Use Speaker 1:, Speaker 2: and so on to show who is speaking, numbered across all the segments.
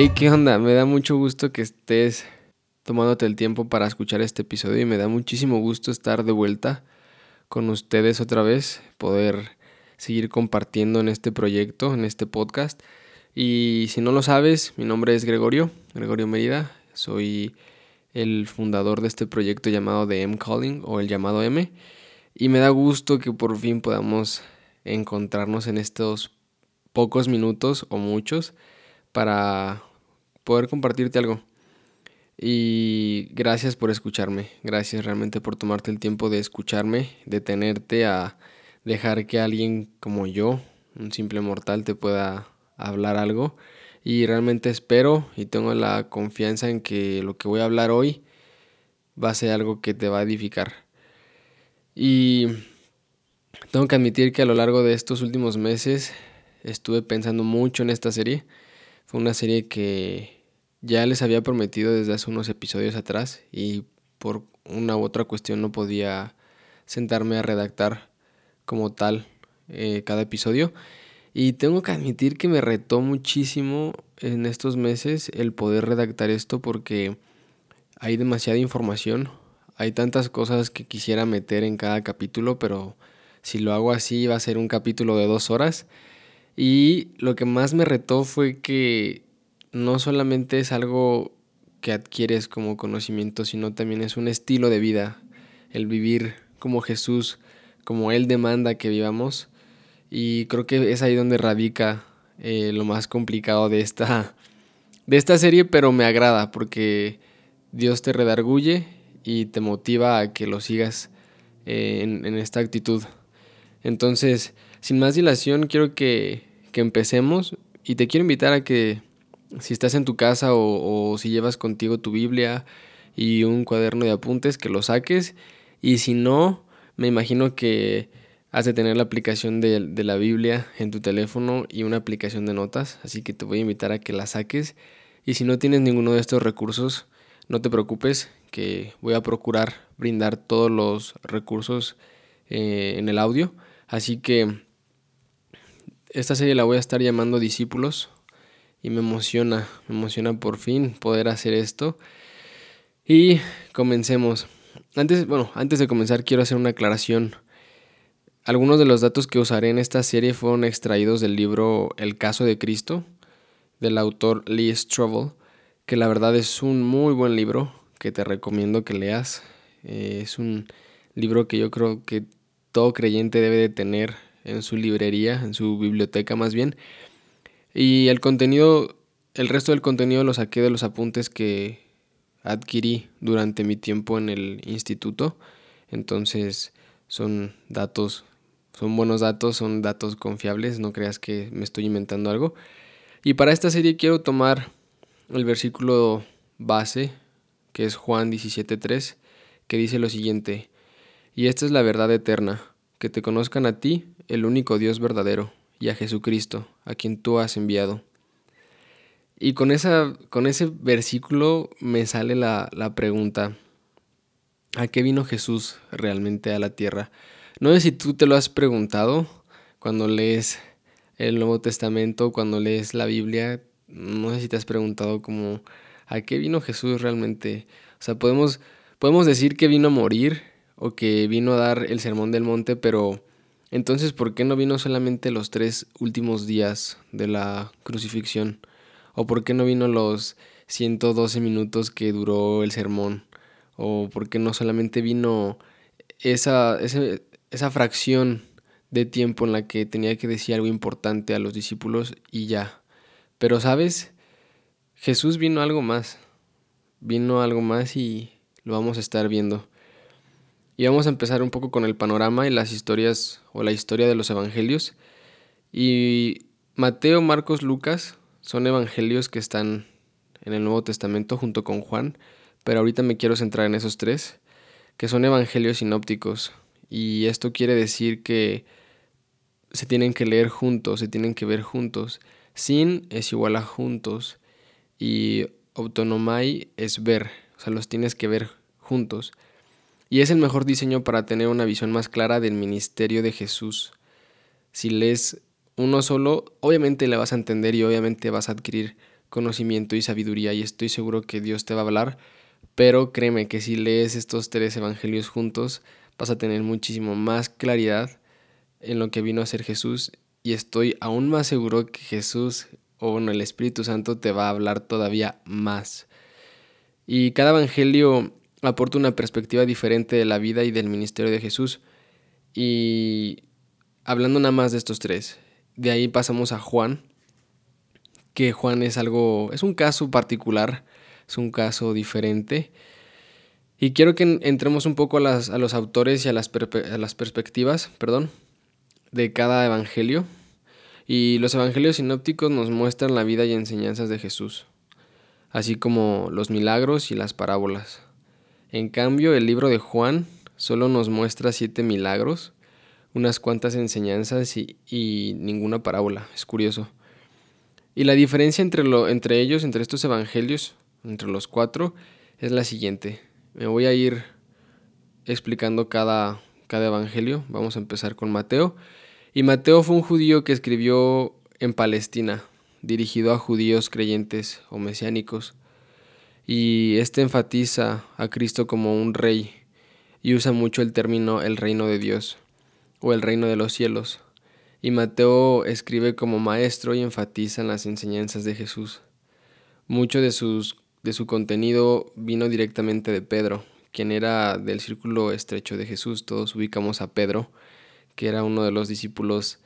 Speaker 1: Hey, ¿qué onda? Me da mucho gusto que estés tomándote el tiempo para escuchar este episodio y me da muchísimo gusto estar de vuelta con ustedes otra vez, poder seguir compartiendo en este proyecto, en este podcast. Y si no lo sabes, mi nombre es Gregorio, Gregorio Mérida, soy el fundador de este proyecto llamado The M Calling o el llamado M. Y me da gusto que por fin podamos encontrarnos en estos pocos minutos o muchos para poder compartirte algo. Y gracias por escucharme, gracias realmente por tomarte el tiempo de escucharme, de tenerte a dejar que alguien como yo, un simple mortal, te pueda hablar algo. Y realmente espero y tengo la confianza en que lo que voy a hablar hoy va a ser algo que te va a edificar. Y tengo que admitir que a lo largo de estos últimos meses estuve pensando mucho en esta serie. Fue una serie que ya les había prometido desde hace unos episodios atrás y por una u otra cuestión no podía sentarme a redactar como tal eh, cada episodio. Y tengo que admitir que me retó muchísimo en estos meses el poder redactar esto porque hay demasiada información, hay tantas cosas que quisiera meter en cada capítulo, pero si lo hago así va a ser un capítulo de dos horas. Y lo que más me retó fue que no solamente es algo que adquieres como conocimiento, sino también es un estilo de vida, el vivir como Jesús, como Él demanda que vivamos. Y creo que es ahí donde radica eh, lo más complicado de esta, de esta serie, pero me agrada porque Dios te redarguye y te motiva a que lo sigas eh, en, esta actitud. Entonces, sin más dilación, quiero que, que empecemos y te quiero invitar a que si estás en tu casa o, si llevas contigo tu Biblia y un cuaderno de apuntes, que lo saques. Y si no, me imagino que has de tener la aplicación de, de, la Biblia en tu teléfono y una aplicación de notas. Así que te voy a invitar a que la saques. Y si no tienes ninguno de estos recursos, no te preocupes, que voy a procurar brindar todos los recursos eh, en el audio. Así que esta serie la voy a estar llamando Discípulos y me emociona, me emociona por fin poder hacer esto. Y comencemos. Antes, bueno, antes de comenzar quiero hacer una aclaración. Algunos de los datos que usaré en esta serie fueron extraídos del libro El caso de Cristo del autor Lee Strobel, que la verdad es un muy buen libro que te recomiendo que leas. Eh, es un libro que yo creo que todo creyente debe de tener en su librería, en su biblioteca más bien, y el contenido, el resto del contenido lo saqué de los apuntes que adquirí durante mi tiempo en el instituto. Entonces son datos, son buenos datos, son datos confiables, no creas que me estoy inventando algo. Y para esta serie quiero tomar el versículo base, que es Juan 17.3, que dice lo siguiente, y esta es la verdad eterna, que te conozcan a ti, el único Dios verdadero, y a Jesucristo, a quien tú has enviado. Y con, esa, con ese versículo me sale la, la pregunta, ¿a qué vino Jesús realmente a la tierra? No sé si tú te lo has preguntado cuando lees el Nuevo Testamento, cuando lees la Biblia, no sé si te has preguntado como, ¿a qué vino Jesús realmente? O sea, podemos, podemos decir que vino a morir o que vino a dar el sermón del monte, pero entonces, ¿por qué no vino solamente los tres últimos días de la crucifixión? ¿O por qué no vino los 112 minutos que duró el sermón? ¿O por qué no solamente vino esa, esa, fracción de tiempo en la que tenía que decir algo importante a los discípulos y ya? Pero, ¿sabes? Jesús vino algo más. Vino algo más y lo vamos a estar viendo. Y vamos a empezar un poco con el panorama y las historias o la historia de los evangelios. Y Mateo, Marcos, Lucas son evangelios que están en el Nuevo Testamento junto con Juan, pero ahorita me quiero centrar en esos tres, que son evangelios sinópticos. Y esto quiere decir que se tienen que leer juntos, se tienen que ver juntos. Sin es igual a juntos y autonomai es ver, o sea, los tienes que ver juntos y es el mejor diseño para tener una visión más clara del ministerio de Jesús. Si lees uno solo, obviamente le vas a entender y obviamente vas a adquirir conocimiento y sabiduría y estoy seguro que Dios te va a hablar, pero créeme que si lees estos tres evangelios juntos vas a tener muchísimo más claridad en lo que vino a ser Jesús y estoy aún más seguro que Jesús o el Espíritu Santo te va a hablar todavía más. Y cada evangelio aporta una perspectiva diferente de la vida y del ministerio de Jesús. Y hablando nada más de estos tres, de ahí pasamos a Juan, que Juan es algo, es un caso particular, es un caso diferente. Y quiero que entremos un poco a, las, a los autores y a las, a las perspectivas, perdón, de cada evangelio. Y los evangelios sinópticos nos muestran la vida y enseñanzas de Jesús, así como los milagros y las parábolas. En cambio, el libro de Juan solo nos muestra siete milagros, unas cuantas enseñanzas y, ninguna parábola. Es curioso. Y la diferencia entre, entre ellos, entre estos evangelios, entre los cuatro, es la siguiente. Me voy a ir explicando cada, cada evangelio. Vamos a empezar con Mateo. Y Mateo fue un judío que escribió en Palestina, dirigido a judíos creyentes o mesiánicos y este enfatiza a Cristo como un rey y usa mucho el término el reino de Dios o el reino de los cielos. Y Mateo escribe como maestro y enfatiza en las enseñanzas de Jesús. Mucho de, sus, de su contenido vino directamente de Pedro, quien era del círculo estrecho de Jesús. Todos ubicamos a Pedro, que era uno de los discípulos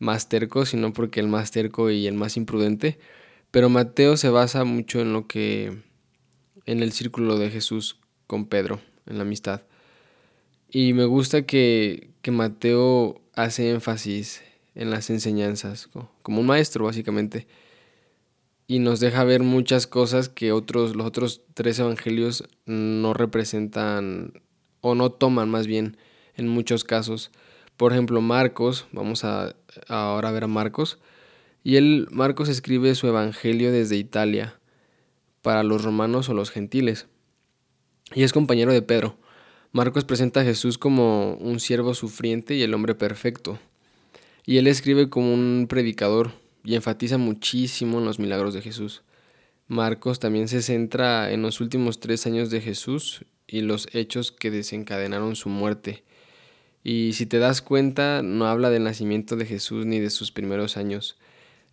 Speaker 1: más tercos, sino porque el más terco y el más imprudente. Pero Mateo se basa mucho en lo que en el círculo de Jesús con Pedro, en la amistad. Y me gusta que, que Mateo hace énfasis en las enseñanzas, como un maestro básicamente, y nos deja ver muchas cosas que otros, los otros tres evangelios no representan o no toman más bien en muchos casos. Por ejemplo, Marcos, vamos a, ahora a ver a Marcos, y él, Marcos escribe su evangelio desde Italia para los romanos o los gentiles. Y es compañero de Pedro. Marcos presenta a Jesús como un siervo sufriente y el hombre perfecto. Y él escribe como un predicador y enfatiza muchísimo en los milagros de Jesús. Marcos también se centra en los últimos tres años de Jesús y los hechos que desencadenaron su muerte. Y si te das cuenta, no habla del nacimiento de Jesús ni de sus primeros años.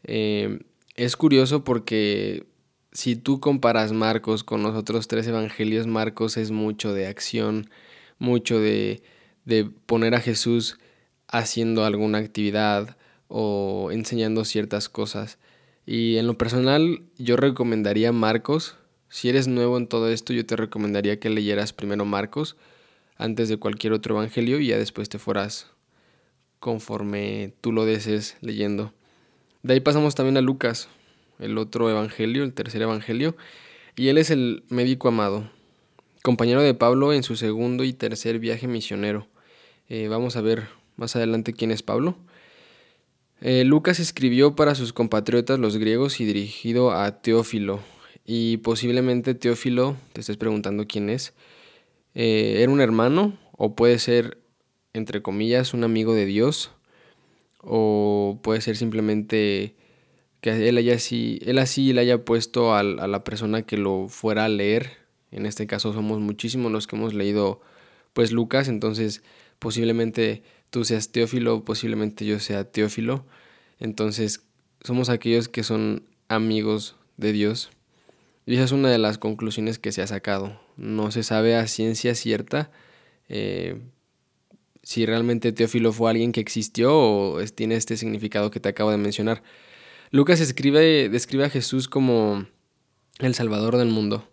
Speaker 1: Eh, es curioso porque si tú comparas Marcos con los otros tres evangelios, Marcos es mucho de acción, mucho de, de poner a Jesús haciendo alguna actividad o enseñando ciertas cosas. Y en lo personal yo recomendaría Marcos. Si eres nuevo en todo esto, yo te recomendaría que leyeras primero Marcos antes de cualquier otro evangelio y ya después te fueras conforme tú lo desees leyendo. De ahí pasamos también a Lucas el otro evangelio, el tercer evangelio, y él es el médico amado, compañero de Pablo en su segundo y tercer viaje misionero. Eh, vamos a ver más adelante quién es Pablo. Eh, Lucas escribió para sus compatriotas los griegos y dirigido a Teófilo. Y posiblemente Teófilo, te estés preguntando quién es, eh, era un hermano o puede ser, entre comillas, un amigo de Dios o puede ser simplemente que él, haya así, él así le haya puesto a, la persona que lo fuera a leer. En este caso somos muchísimos los que hemos leído pues Lucas, entonces posiblemente tú seas Teófilo, posiblemente yo sea Teófilo. Entonces somos aquellos que son amigos de Dios. Y esa es una de las conclusiones que se ha sacado. No se sabe a ciencia cierta eh, si realmente Teófilo fue alguien que existió o tiene este significado que te acabo de mencionar. Lucas escribe, describe a Jesús como el Salvador del mundo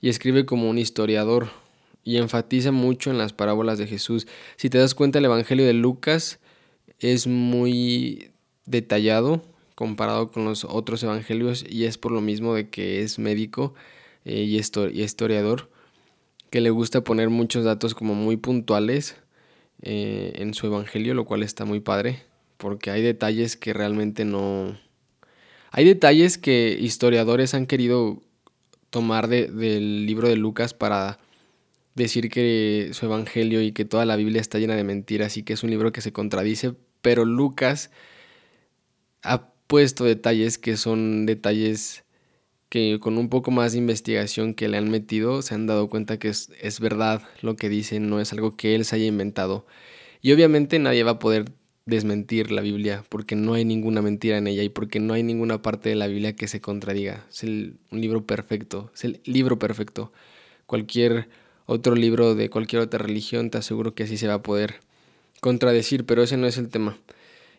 Speaker 1: y escribe como un historiador y enfatiza mucho en las parábolas de Jesús. Si te das cuenta, el Evangelio de Lucas es muy detallado comparado con los otros evangelios y es por lo mismo de que es médico eh, y, historiador, que le gusta poner muchos datos como muy puntuales eh, en su evangelio, lo cual está muy padre, porque hay detalles que realmente no, hay detalles que historiadores han querido tomar del libro de Lucas para decir que su evangelio y que toda la Biblia está llena de mentiras y que es un libro que se contradice, pero Lucas ha puesto detalles que son detalles que con un poco más de investigación que le han metido se han dado cuenta que es, es verdad lo que dice, no es algo que él se haya inventado. Y obviamente nadie va a poder desmentir la Biblia porque no hay ninguna mentira en ella y porque no hay ninguna parte de la Biblia que se contradiga. Es el, un libro perfecto, es el libro perfecto. Cualquier otro libro de cualquier otra religión te aseguro que así se va a poder contradecir, pero ese no es el tema.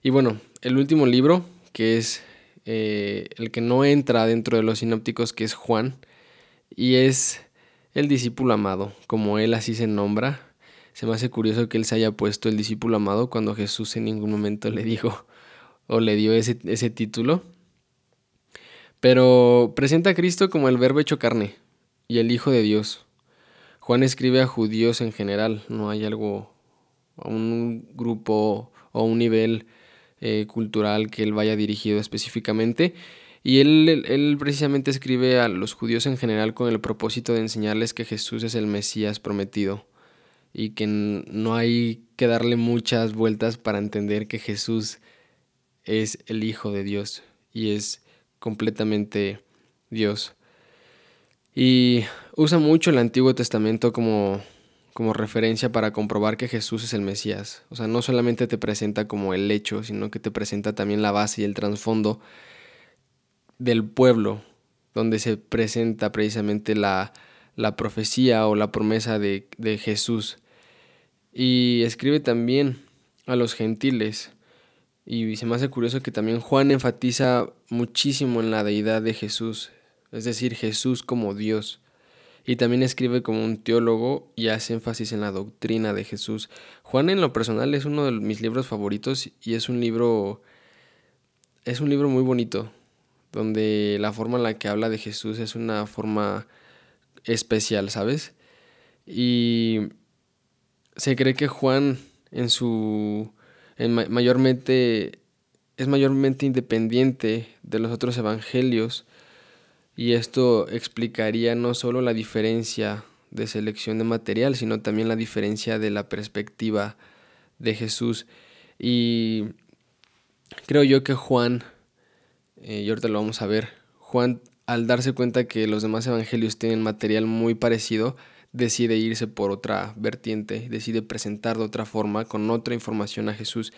Speaker 1: Y bueno, el último libro, que es eh, el que no entra dentro de los sinópticos, que es Juan, y es el discípulo amado, como él así se nombra. Se me hace curioso que él se haya puesto el discípulo amado cuando Jesús en ningún momento le dijo o le dio ese, ese título. Pero presenta a Cristo como el verbo hecho carne y el Hijo de Dios. Juan escribe a judíos en general, no hay algo, un grupo o un nivel eh, cultural que él vaya dirigido específicamente. Y él, él, precisamente escribe a los judíos en general con el propósito de enseñarles que Jesús es el Mesías prometido y que no hay que darle muchas vueltas para entender que Jesús es el Hijo de Dios y es completamente Dios. Y usa mucho el Antiguo Testamento como como referencia para comprobar que Jesús es el Mesías. O sea, no solamente te presenta como el hecho, sino que te presenta también la base y el trasfondo del pueblo, donde se presenta precisamente la, la profecía o la promesa de, Jesús. Y escribe también a los gentiles. Y se me hace curioso que también Juan enfatiza muchísimo en la deidad de Jesús, es decir, Jesús como Dios y también escribe como un teólogo y hace énfasis en la doctrina de Jesús. Juan en lo personal es uno de mis libros favoritos y es un libro es un libro muy bonito donde la forma en la que habla de Jesús es una forma especial, ¿sabes? Y se cree que Juan en su en mayormente es mayormente independiente de los otros evangelios y esto explicaría no solo la diferencia de selección de material, sino también la diferencia de la perspectiva de Jesús. Y creo yo que Juan, eh, y ahorita lo vamos a ver, Juan al darse cuenta que los demás evangelios tienen material muy parecido, decide irse por otra vertiente, decide presentar de otra forma, con otra información a Jesús.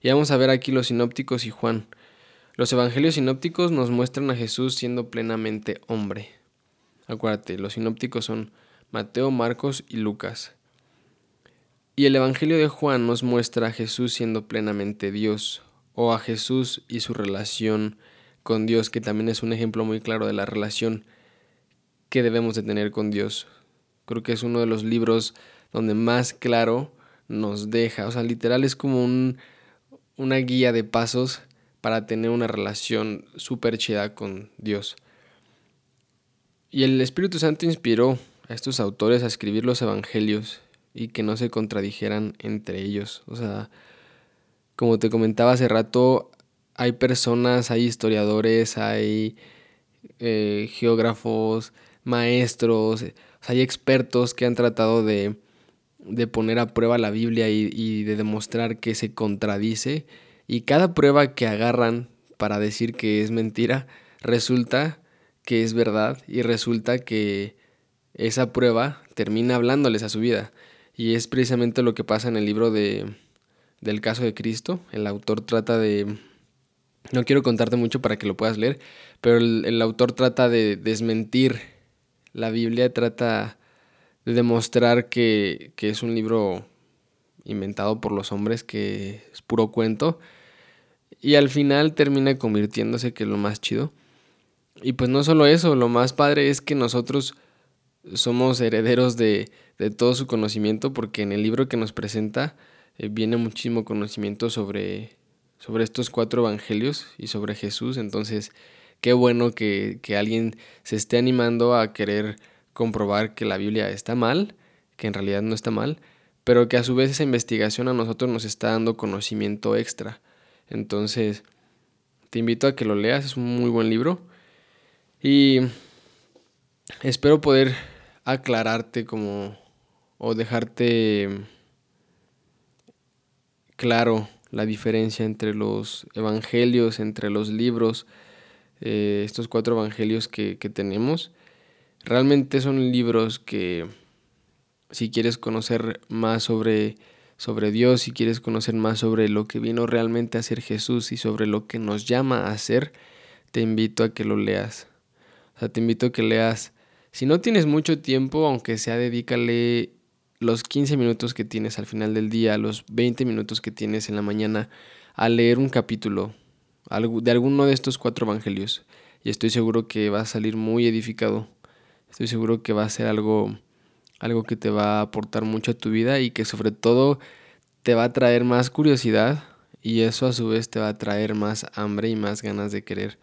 Speaker 1: Y vamos a ver aquí los sinópticos y Juan. Los evangelios sinópticos nos muestran a Jesús siendo plenamente hombre. Acuérdate, los sinópticos son Mateo, Marcos y Lucas. Y el Evangelio de Juan nos muestra a Jesús siendo plenamente Dios, o a Jesús y su relación con Dios, que también es un ejemplo muy claro de la relación que debemos de tener con Dios. Creo que es uno de los libros donde más claro nos deja, o sea, literal es como un, una guía de pasos para tener una relación súper chida con Dios. Y el Espíritu Santo inspiró a estos autores a escribir los evangelios y que no se contradijeran entre ellos. O sea, como te comentaba hace rato, hay personas, hay historiadores, hay eh, geógrafos, maestros, hay expertos que han tratado de, de poner a prueba la Biblia y, y de demostrar que se contradice y cada prueba que agarran para decir que es mentira, resulta que es verdad y resulta que esa prueba termina hablándoles a su vida. Y es precisamente lo que pasa en el libro de, del caso de Cristo. El autor trata de... No quiero contarte mucho para que lo puedas leer, pero el, el autor trata de desmentir la Biblia, trata de demostrar que, que es un libro inventado por los hombres, que es puro cuento, y al final termina convirtiéndose que es lo más chido. Y pues no solo eso, lo más padre es que nosotros somos herederos de, de todo su conocimiento porque en el libro que nos presenta eh, viene muchísimo conocimiento sobre, sobre estos cuatro evangelios y sobre Jesús. Entonces, qué bueno que, que alguien se esté animando a querer comprobar que la Biblia está mal, que en realidad no está mal, pero que a su vez esa investigación a nosotros nos está dando conocimiento extra. Entonces, te invito a que lo leas, es un muy buen libro. Y espero poder aclararte como o dejarte claro la diferencia entre los evangelios, entre los libros eh, estos cuatro evangelios que, que tenemos. Realmente son libros que si quieres conocer más sobre, sobre Dios, si quieres conocer más sobre lo que vino realmente a ser Jesús y sobre lo que nos llama a ser, te invito a que lo leas. O sea, te invito a que leas. Si no tienes mucho tiempo, aunque sea dedícale los 15 minutos que tienes al final del día, los 20 minutos que tienes en la mañana, a leer un capítulo de alguno de estos cuatro evangelios. Y estoy seguro que va a salir muy edificado. Estoy seguro que va a ser algo, algo que te va a aportar mucho a tu vida y que sobre todo te va a traer más curiosidad y eso a su vez te va a traer más hambre y más ganas de querer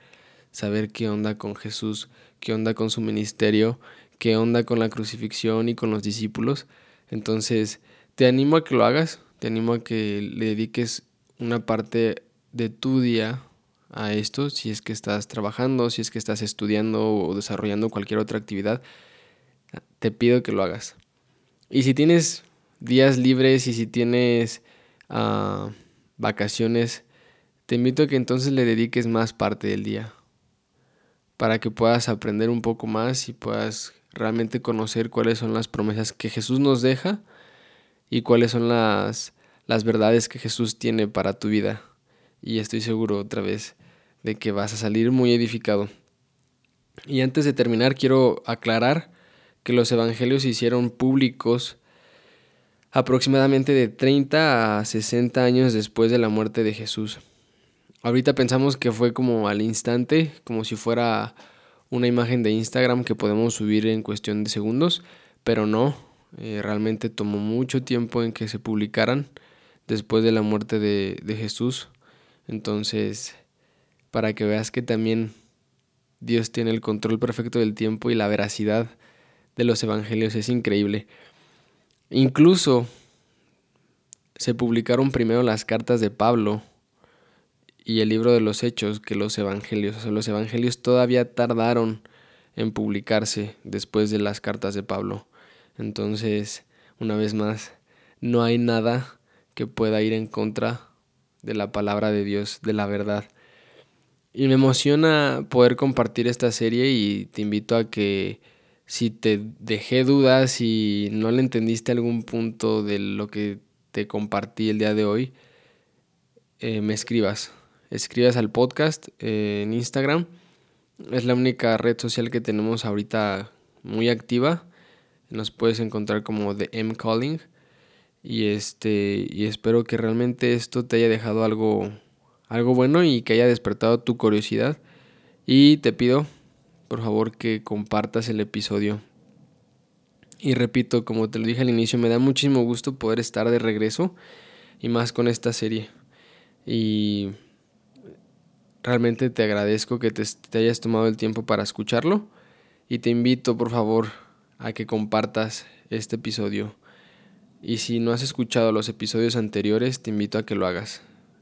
Speaker 1: saber qué onda con Jesús, qué onda con su ministerio, qué onda con la crucifixión y con los discípulos. Entonces, te animo a que lo hagas, te animo a que le dediques una parte de tu día a esto, si es que estás trabajando, si es que estás estudiando o desarrollando cualquier otra actividad, te pido que lo hagas. Y si tienes días libres y si tienes uh, vacaciones, te invito a que entonces le dediques más parte del día para que puedas aprender un poco más y puedas realmente conocer cuáles son las promesas que Jesús nos deja y cuáles son las, las verdades que Jesús tiene para tu vida. Y estoy seguro otra vez de que vas a salir muy edificado. Y antes de terminar, quiero aclarar que los evangelios se hicieron públicos aproximadamente de 30 a 60 años después de la muerte de Jesús. Ahorita pensamos que fue como al instante, como si fuera una imagen de Instagram que podemos subir en cuestión de segundos, pero no, eh, realmente tomó mucho tiempo en que se publicaran después de la muerte de, de Jesús. Entonces, para que veas que también Dios tiene el control perfecto del tiempo y la veracidad de los evangelios es increíble. Incluso se publicaron primero las cartas de Pablo y el libro de los hechos que los evangelios. O sea, los evangelios todavía tardaron en publicarse después de las cartas de Pablo. Entonces, una vez más, no hay nada que pueda ir en contra de la palabra de Dios, de la verdad. Y me emociona poder compartir esta serie y te invito a que si te dejé dudas y no le entendiste algún punto de lo que te compartí el día de hoy, eh, me escribas escribas al podcast eh, en Instagram. Es la única red social que tenemos ahorita muy activa. Nos puedes encontrar como The M Calling. Y este. Y espero que realmente esto te haya dejado algo. algo bueno y que haya despertado tu curiosidad. Y te pido, por favor, que compartas el episodio. Y repito, como te lo dije al inicio, me da muchísimo gusto poder estar de regreso. Y más con esta serie. Y Realmente te agradezco que te, hayas tomado el tiempo para escucharlo y te invito por favor a que compartas este episodio. Y si no has escuchado los episodios anteriores, te invito a que lo hagas.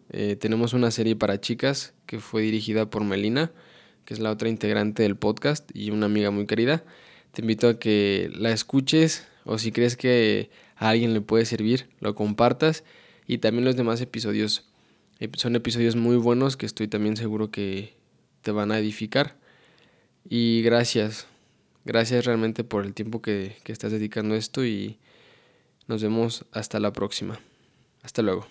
Speaker 1: Eh, tenemos una serie para chicas que fue dirigida por Melina, que es la otra integrante del podcast y una amiga muy querida. Te invito a que la escuches o si crees que a alguien le puede servir, lo compartas y también los demás episodios son episodios muy buenos que estoy también seguro que te van a edificar. Y gracias, gracias realmente por el tiempo que, que estás dedicando a esto y nos vemos hasta la próxima. Hasta luego.